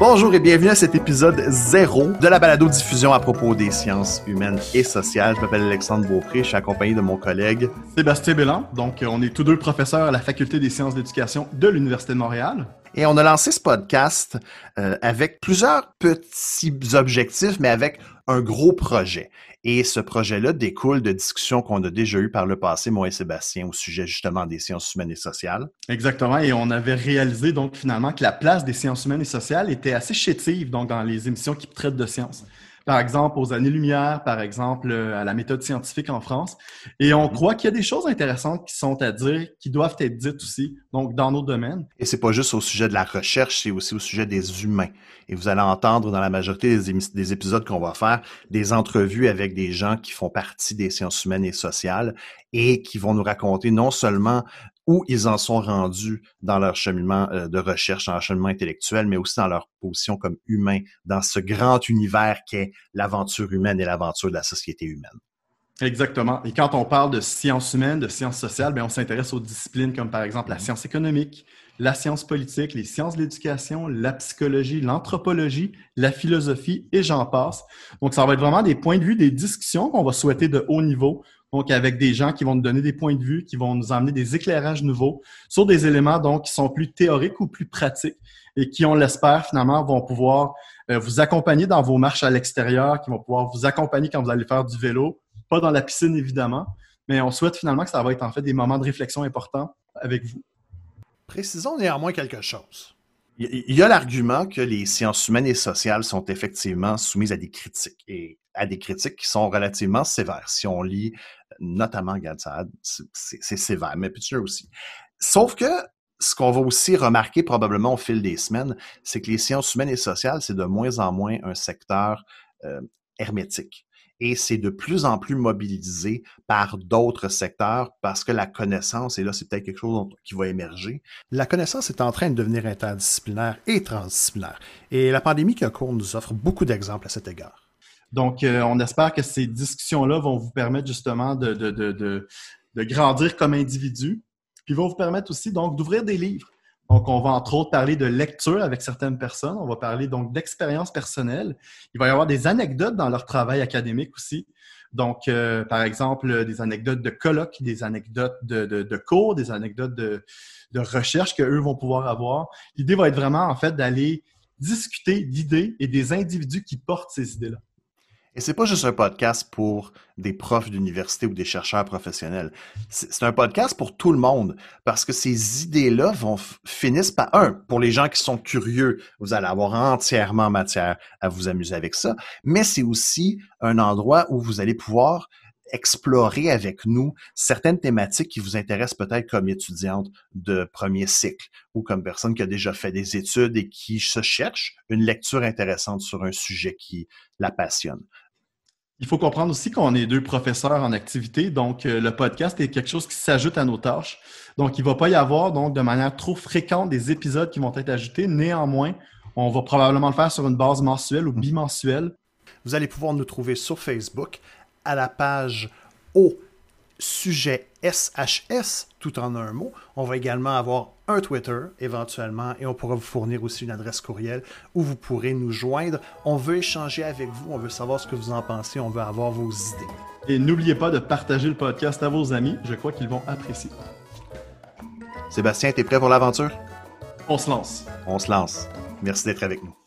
Bonjour et bienvenue à cet épisode zéro de la balado-diffusion à propos des sciences humaines et sociales. Je m'appelle Alexandre Beaupré, je suis accompagné de mon collègue Sébastien Bélan. Donc, euh, on est tous deux professeurs à la Faculté des sciences d'éducation de l'Université de Montréal. Et on a lancé ce podcast euh, avec plusieurs petits objectifs, mais avec un gros projet. Et ce projet-là découle de discussions qu'on a déjà eues par le passé, moi et Sébastien, au sujet justement des sciences humaines et sociales. Exactement. Et on avait réalisé donc finalement que la place des sciences humaines et sociales était assez chétive donc dans les émissions qui traitent de sciences par exemple aux années-lumière, par exemple euh, à la méthode scientifique en France. Et on mhm. croit qu'il y a des choses intéressantes qui sont à dire, qui doivent être dites aussi, donc dans nos domaines. Et c'est pas juste au sujet de la recherche, c'est aussi au sujet des humains. Et vous allez entendre dans la majorité des, des épisodes qu'on va faire des entrevues avec des gens qui font partie des sciences humaines et sociales et qui vont nous raconter non seulement où ils en sont rendus dans leur cheminement euh, de recherche, dans leur cheminement intellectuel, mais aussi dans leur position comme humain dans ce grand univers qu'est l'aventure humaine et l'aventure de la société humaine. Exactement. Et quand on parle de sciences humaines, de sciences sociales, bien, on s'intéresse aux disciplines comme par exemple la science économique, la science politique, les sciences de l'éducation, la psychologie, l'anthropologie, la philosophie et j'en passe. Donc, ça va être vraiment des points de vue, des discussions qu'on va souhaiter de haut niveau donc avec des gens qui vont nous donner des points de vue, qui vont nous amener des éclairages nouveaux sur des éléments donc qui sont plus théoriques ou plus pratiques et qui, on l'espère, finalement, vont pouvoir euh, vous accompagner dans vos marches à l'extérieur, qui vont pouvoir vous accompagner quand vous allez faire du vélo, pas dans la piscine évidemment, mais on souhaite finalement que ça va être en fait des moments de réflexion importants avec vous. Précisons néanmoins quelque chose. Il y a l'argument que les sciences humaines et sociales sont effectivement soumises à des critiques et à des critiques qui sont relativement sévères. Si on lit notamment Gadsad, c'est sévère, mais Pitcher aussi. Sauf que ce qu'on va aussi remarquer probablement au fil des semaines, c'est que les sciences humaines et sociales, c'est de moins en moins un secteur euh, hermétique. Et c'est de plus en plus mobilisé par d'autres secteurs parce que la connaissance, et là c'est peut-être quelque chose qui va émerger, la connaissance est en train de devenir interdisciplinaire et transdisciplinaire. Et la pandémie qui cours nous offre beaucoup d'exemples à cet égard. Donc, euh, on espère que ces discussions-là vont vous permettre justement de, de, de, de, grandir comme individu, puis vont vous permettre aussi donc d'ouvrir des livres. Donc, on va entre autres parler de lecture avec certaines personnes. On va parler donc d'expérience personnelle. Il va y avoir des anecdotes dans leur travail académique aussi. Donc, euh, par exemple, des anecdotes de colloques, des anecdotes de, cours, des anecdotes de, de recherche qu'eux vont pouvoir avoir. L'idée va être vraiment, en fait, d'aller discuter d'idées et des individus qui portent ces idées-là. Et c'est pas juste un podcast pour des profs d'université ou des chercheurs professionnels. C'est un podcast pour tout le monde parce que ces idées-là vont finissent par un pour les gens qui sont curieux, vous allez avoir entièrement matière à vous amuser avec ça, mais c'est aussi un endroit où vous allez pouvoir explorer avec nous certaines thématiques qui vous intéressent peut-être comme étudiante de premier cycle ou comme personne qui a déjà fait des études et qui se cherche une lecture intéressante sur un sujet qui la passionne. Il faut comprendre aussi qu'on est deux professeurs en activité, donc euh, le podcast est quelque chose qui s'ajoute à nos tâches. Donc, il ne va pas y avoir donc de manière trop fréquente des épisodes qui vont être ajoutés. Néanmoins, on va probablement le faire sur une base mensuelle ou bimensuelle. Vous allez pouvoir nous trouver sur Facebook à la page au sujet SHS, tout en un mot. On va également avoir un Twitter éventuellement et on pourra vous fournir aussi une adresse courriel où vous pourrez nous joindre. On veut échanger avec vous, on veut savoir ce que vous en pensez, on veut avoir vos idées. Et n'oubliez pas de partager le podcast à vos amis, je crois qu'ils vont apprécier. Sébastien, t'es prêt pour l'aventure? On se lance. On se lance. Merci d'être avec nous.